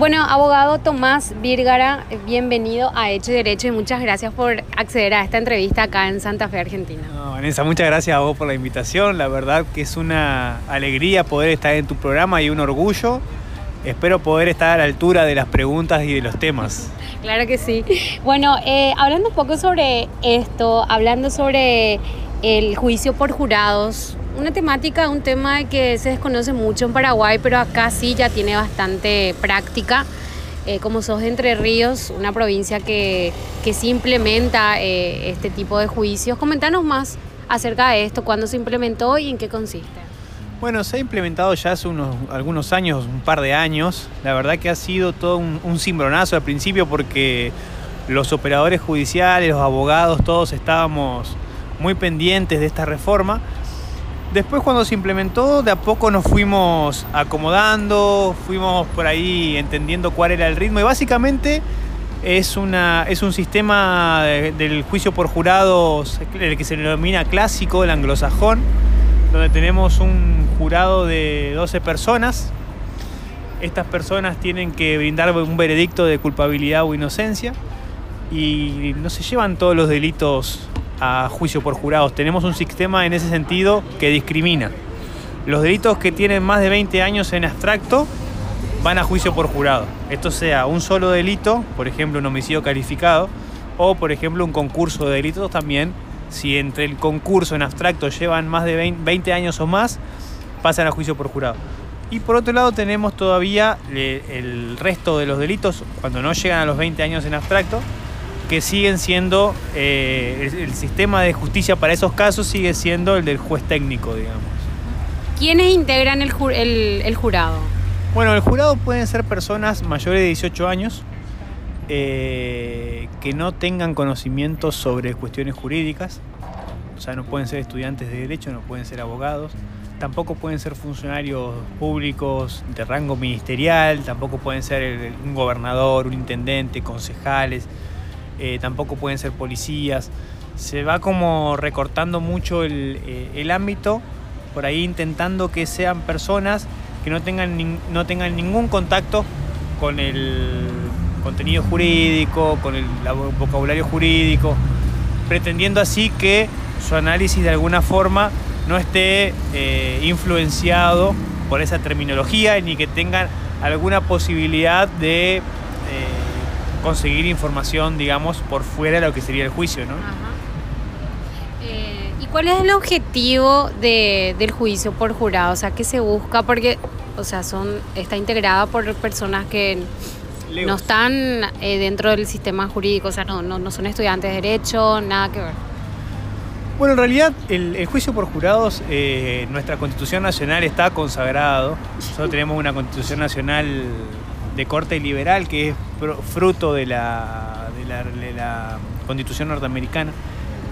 Bueno, abogado Tomás Vírgara, bienvenido a Hecho y Derecho y muchas gracias por acceder a esta entrevista acá en Santa Fe, Argentina. Vanessa, muchas gracias a vos por la invitación. La verdad que es una alegría poder estar en tu programa y un orgullo. Espero poder estar a la altura de las preguntas y de los temas. Claro que sí. Bueno, eh, hablando un poco sobre esto, hablando sobre el juicio por jurados, una temática, un tema que se desconoce mucho en Paraguay, pero acá sí ya tiene bastante práctica. Eh, como sos de Entre Ríos, una provincia que, que sí implementa eh, este tipo de juicios, comentanos más acerca de esto, cuándo se implementó y en qué consiste. Bueno, se ha implementado ya hace unos, algunos años, un par de años. La verdad que ha sido todo un, un cimbronazo al principio porque los operadores judiciales, los abogados, todos estábamos muy pendientes de esta reforma Después cuando se implementó, de a poco nos fuimos acomodando, fuimos por ahí entendiendo cuál era el ritmo y básicamente es, una, es un sistema del juicio por jurados, el que se denomina clásico, el anglosajón, donde tenemos un jurado de 12 personas. Estas personas tienen que brindar un veredicto de culpabilidad o inocencia y no se llevan todos los delitos a juicio por jurados. Tenemos un sistema en ese sentido que discrimina. Los delitos que tienen más de 20 años en abstracto van a juicio por jurado. Esto sea un solo delito, por ejemplo un homicidio calificado, o por ejemplo un concurso de delitos también. Si entre el concurso en abstracto llevan más de 20 años o más, pasan a juicio por jurado. Y por otro lado tenemos todavía el resto de los delitos, cuando no llegan a los 20 años en abstracto, que siguen siendo, eh, el, sistema de justicia para esos casos sigue siendo el del juez técnico, digamos. ¿Quiénes integran el, jurado? Bueno, el jurado pueden ser personas mayores de 18 años eh, que no tengan conocimientos sobre cuestiones jurídicas, o sea, no pueden ser estudiantes de derecho, no pueden ser abogados, tampoco pueden ser funcionarios públicos de rango ministerial, tampoco pueden ser un gobernador, un intendente, concejales, eh, tampoco pueden ser policías. Se va como recortando mucho eh, el, ámbito, por ahí intentando que sean personas que no tengan, no tengan ningún contacto con el contenido jurídico, con el vocabulario jurídico, pretendiendo así que su análisis de alguna forma no esté eh, influenciado por esa terminología ni que tengan alguna posibilidad de conseguir información, digamos, por fuera de lo que sería el juicio, ¿no? Eh, ¿Y cuál es el objetivo del juicio por jurado? O sea, ¿qué se busca? Porque, o sea, son está integrada por personas que no están eh, dentro del sistema jurídico, o sea, no, no, son estudiantes de derecho, nada que ver. Bueno, en realidad el, juicio por jurados, eh, nuestra constitución nacional está consagrado. Nosotros tenemos una constitución nacional de corte liberal que es fruto de la, de la, constitución norteamericana.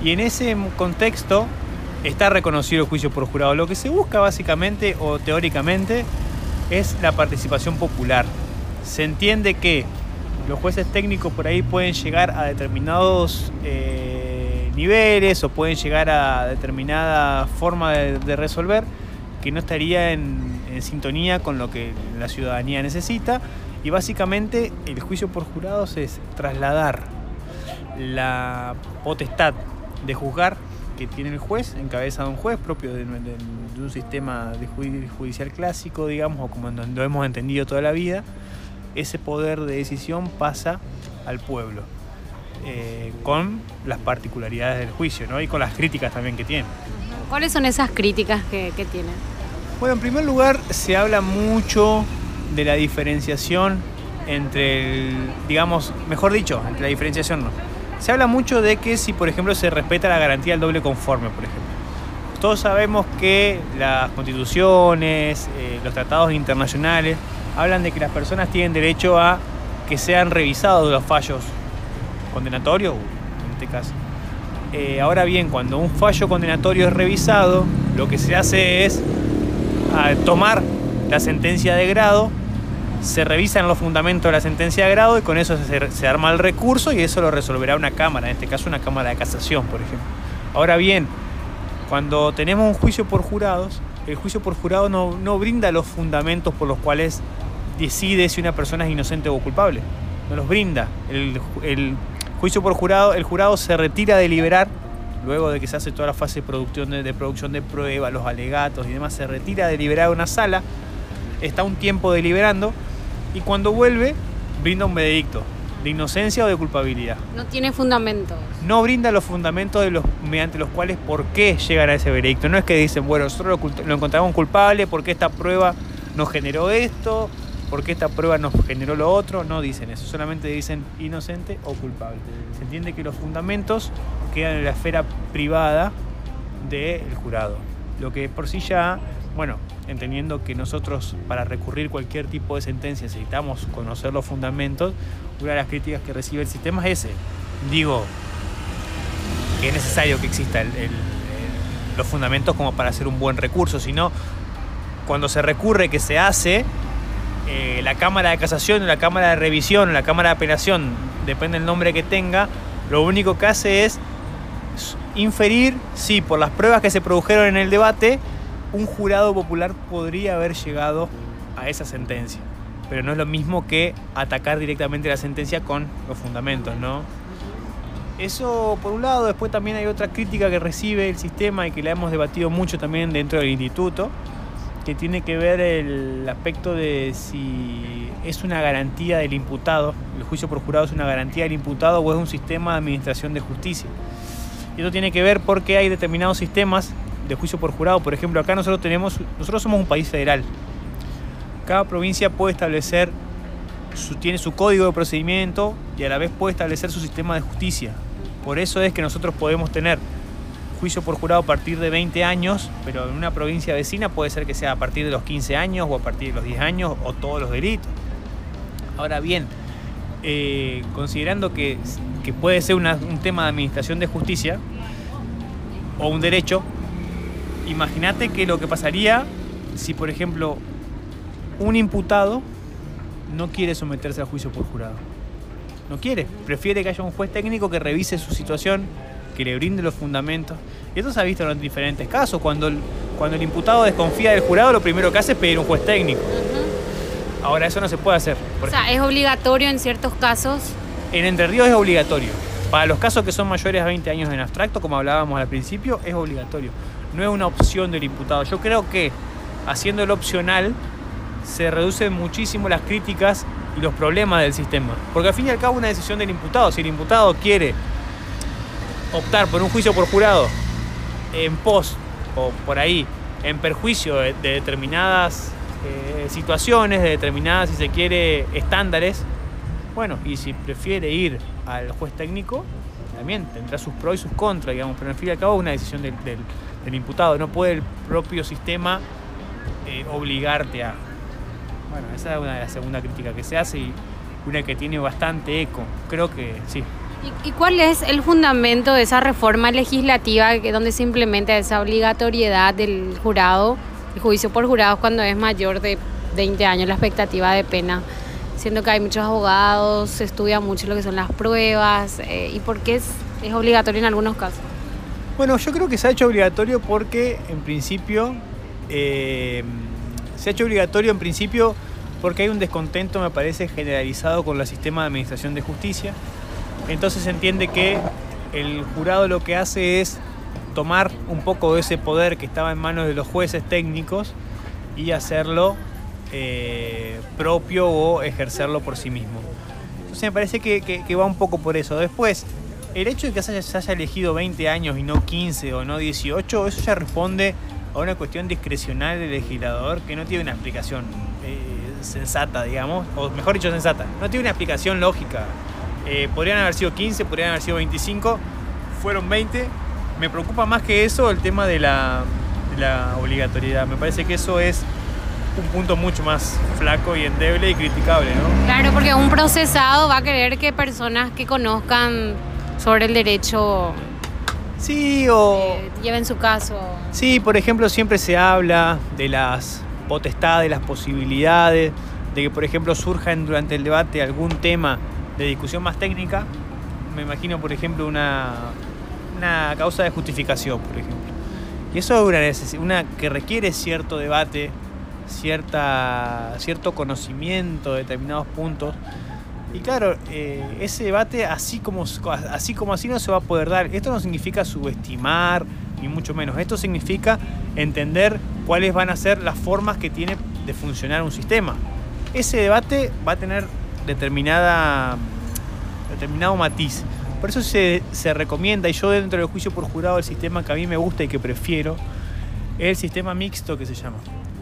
Y en ese contexto está reconocido el juicio por jurado. Lo que se busca básicamente o teóricamente es la participación popular. Se entiende que los jueces técnicos por ahí pueden llegar a determinados eh, niveles o pueden llegar a determinada forma de, resolver que no estaría en, sintonía con lo que la ciudadanía necesita y básicamente el juicio por jurados es trasladar la potestad de juzgar que tiene el juez, en cabeza de un juez propio de, un sistema de judicial clásico, digamos, o como lo hemos entendido toda la vida, ese poder de decisión pasa al pueblo, eh, con las particularidades del juicio ¿no? y con las críticas también que tiene. ¿Cuáles son esas críticas que, que tiene? Bueno, en primer lugar, se habla mucho de la diferenciación entre el, digamos, mejor dicho, entre la diferenciación no. Se habla mucho de que si, por ejemplo, se respeta la garantía del doble conforme, por ejemplo. Todos sabemos que las constituciones, eh, los tratados internacionales, hablan de que las personas tienen derecho a que sean revisados los fallos condenatorios, en este caso. Eh, ahora bien, cuando un fallo condenatorio es revisado, lo que se hace es ah, tomar la sentencia de grado, se revisan los fundamentos de la sentencia de grado y con eso se, arma el recurso y eso lo resolverá una cámara, en este caso una cámara de casación, por ejemplo. Ahora bien, cuando tenemos un juicio por jurados, el juicio por jurado no, brinda los fundamentos por los cuales decide si una persona es inocente o culpable. No los brinda. El, el juicio por jurado, el jurado se retira de deliberar luego de que se hace toda la fase de producción de, de producción de pruebas, los alegatos y demás, se retira de deliberar una sala, está un tiempo deliberando y cuando vuelve brinda un veredicto de inocencia o de culpabilidad. No tiene fundamentos. No brinda los fundamentos de los, mediante los cuales por qué llegan a ese veredicto. No es que dicen, bueno, nosotros lo, lo encontramos culpable porque esta prueba nos generó esto, porque esta prueba nos generó lo otro. No dicen eso, solamente dicen inocente o culpable. Se entiende que los fundamentos quedan en la esfera privada del jurado. Lo que por sí ya, bueno, entendiendo que nosotros para recurrir cualquier tipo de sentencia necesitamos conocer los fundamentos, una de las críticas que recibe el sistema es ese. Digo, que es necesario que exista los fundamentos como para hacer un buen recurso, sino cuando se recurre, que se hace, eh, la Cámara de Casación, la Cámara de Revisión, la Cámara de Apelación, depende del nombre que tenga, lo único que hace es inferir si por las pruebas que se produjeron en el debate, un jurado popular podría haber llegado a esa sentencia. Pero no es lo mismo que atacar directamente la sentencia con los fundamentos, ¿no? Eso por un lado, después también hay otra crítica que recibe el sistema y que la hemos debatido mucho también dentro del instituto, que tiene que ver el aspecto de si es una garantía del imputado, el juicio por jurado es una garantía del imputado o es un sistema de administración de justicia. Y esto tiene que ver porque hay determinados sistemas de juicio por jurado. Por ejemplo, acá nosotros tenemos, nosotros somos un país federal. Cada provincia puede establecer, su, tiene su código de procedimiento y a la vez puede establecer su sistema de justicia. Por eso es que nosotros podemos tener juicio por jurado a partir de 20 años, pero en una provincia vecina puede ser que sea a partir de los 15 años o a partir de los 10 años o todos los delitos. Ahora bien, eh, considerando que, que, puede ser un tema de administración de justicia o un derecho, imagínate que lo que pasaría si, por ejemplo, un imputado no quiere someterse a juicio por jurado. No quiere, prefiere que haya un juez técnico que revise su situación, que le brinde los fundamentos. Y esto se ha visto en diferentes casos. Cuando el, cuando el imputado desconfía del jurado, lo primero que hace es pedir un juez técnico. Uh -huh. Ahora, eso no se puede hacer. O sea, ¿es obligatorio en ciertos casos? En Entre Ríos es obligatorio. Para los casos que son mayores a 20 años en abstracto, como hablábamos al principio, es obligatorio. No es una opción del imputado. Yo creo que haciéndolo opcional se reducen muchísimo las críticas y los problemas del sistema. Porque al fin y al cabo una decisión del imputado. Si el imputado quiere optar por un juicio por jurado en pos o por ahí en perjuicio de, de determinadas eh, situaciones, de determinadas, si se quiere, estándares, bueno, y si prefiere ir al juez técnico, también tendrá sus pros y sus contras, digamos, pero al fin y al cabo es una decisión del, del imputado, no puede el propio sistema eh, obligarte a. Bueno, esa es una de las segundas críticas que se hace y una que tiene bastante eco. Creo que sí. ¿Y, cuál es el fundamento de esa reforma legislativa donde se implementa esa obligatoriedad del jurado, el juicio por jurados cuando es mayor de 20 años, la expectativa de pena? Siendo que hay muchos abogados, se estudia mucho lo que son las pruebas, eh, ¿y por qué es, es obligatorio en algunos casos? Bueno, yo creo que se ha hecho obligatorio porque en principio eh, se ha hecho obligatorio en principio porque hay un descontento, me parece, generalizado con el sistema de administración de justicia. Entonces se entiende que el jurado lo que hace es tomar un poco de ese poder que estaba en manos de los jueces técnicos y hacerlo eh, propio o ejercerlo por sí mismo. Entonces me parece que, va un poco por eso. Después, el hecho de que se haya, elegido 20 años y no 15 o no 18, eso ya responde a una cuestión discrecional del legislador que no tiene una explicación eh, sensata, digamos, o mejor dicho, sensata, no tiene una explicación lógica. Eh, podrían haber sido 15, podrían haber sido 25, fueron 20. Me preocupa más que eso el tema de la, de la obligatoriedad. Me parece que eso es un punto mucho más flaco y endeble y criticable, ¿no? Claro, porque un procesado va a querer que personas que conozcan sobre el derecho Sí, o... Eh, lleven su caso. Sí, por ejemplo, siempre se habla de las potestades, las posibilidades, de que, por ejemplo, surjan durante el debate algún tema de discusión más técnica. Me imagino, por ejemplo, una, una causa de justificación, por ejemplo. Y eso es una, una que requiere cierto debate, cierta, cierto conocimiento de determinados puntos. Y claro, eh, ese debate así como, así como así no se va a poder dar. Esto no significa subestimar, ni mucho menos. Esto significa entender cuáles van a ser las formas que tiene de funcionar un sistema. Ese debate va a tener determinada, determinado matiz. Por eso se, se recomienda, y yo dentro del juicio por jurado, el sistema que a mí me gusta y que prefiero, es el sistema mixto que se llama.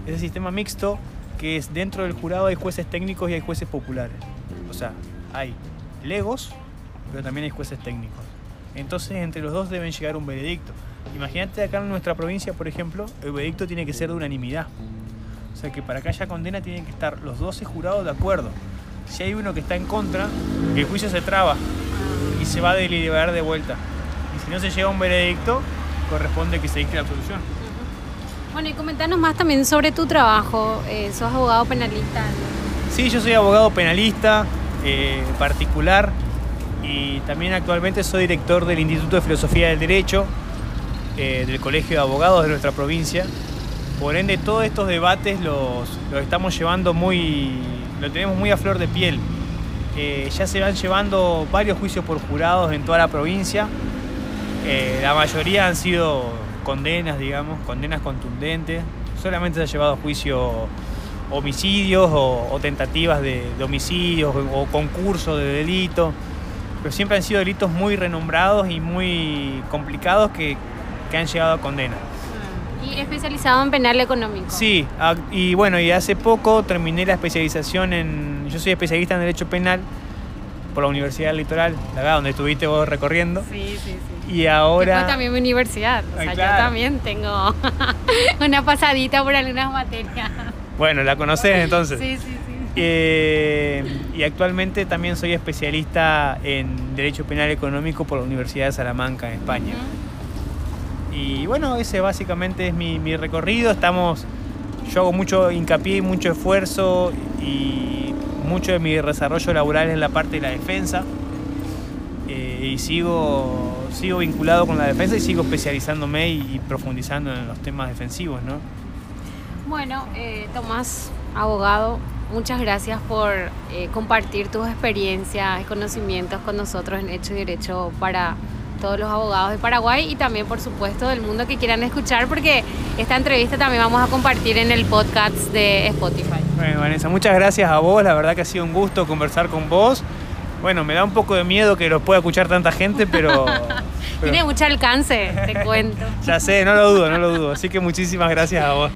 Ese sistema mixto que es dentro del jurado hay jueces técnicos y hay jueces populares. O sea, hay legos, pero también hay jueces técnicos. Entonces, entre los dos deben llegar un veredicto. Imagínate acá en nuestra provincia, por ejemplo, el veredicto tiene que ser de unanimidad. O sea que para que haya condena tienen que estar los 12 jurados de acuerdo. Si hay uno que está en contra, el juicio se traba y se va a deliberar de vuelta. Y si no se llega a un veredicto, corresponde que se dicte la absolución. Bueno, y comentanos más también sobre tu trabajo. Eh, ¿Sos abogado penalista? Sí, yo soy abogado penalista eh, particular y también actualmente soy director del Instituto de Filosofía del Derecho eh, del Colegio de Abogados de nuestra provincia. Por ende, todos estos debates los, los estamos llevando muy, lo tenemos muy a flor de piel. Eh, ya se van llevando varios juicios por jurados en toda la provincia. la mayoría han sido condenas, digamos, condenas contundentes. Solamente se ha llevado juicio homicidios o, tentativas de, homicidios o, concursos de delito, pero siempre han sido delitos muy renombrados y muy complicados que, han llegado a condena. ¿Y especializado en penal económico? Sí, y bueno, y hace poco terminé la especialización en, yo soy especialista en Derecho Penal por la Universidad del Litoral, acá donde estuviste vos recorriendo. Sí, sí, sí. Y ahora... Fue también mi universidad, o sea, yo también tengo una pasadita por algunas materias. Bueno, la conoces entonces. Sí, sí, sí. Eh, y actualmente también soy especialista en Derecho Penal Económico por la Universidad de Salamanca, en España. Y bueno, ese básicamente es mi, recorrido. Estamos, yo hago mucho hincapié y mucho esfuerzo y mucho de mi desarrollo laboral en la parte de la defensa. Eh, y sigo, sigo vinculado con la defensa y sigo especializándome y, y profundizando en los temas defensivos, ¿no? Bueno, eh, Tomás, abogado, muchas gracias por eh, compartir tus experiencias y conocimientos con nosotros en Hecho y Derecho para todos los abogados de Paraguay y también, por supuesto, del mundo que quieran escuchar, porque esta entrevista también vamos a compartir en el podcast de Spotify. Bueno, Vanessa, muchas gracias a vos, la verdad que ha sido un gusto conversar con vos. Bueno, me da un poco de miedo que lo pueda escuchar tanta gente, pero... Tiene mucho alcance, te cuento. ya sé, no lo dudo, no lo dudo. Así que muchísimas gracias a vos.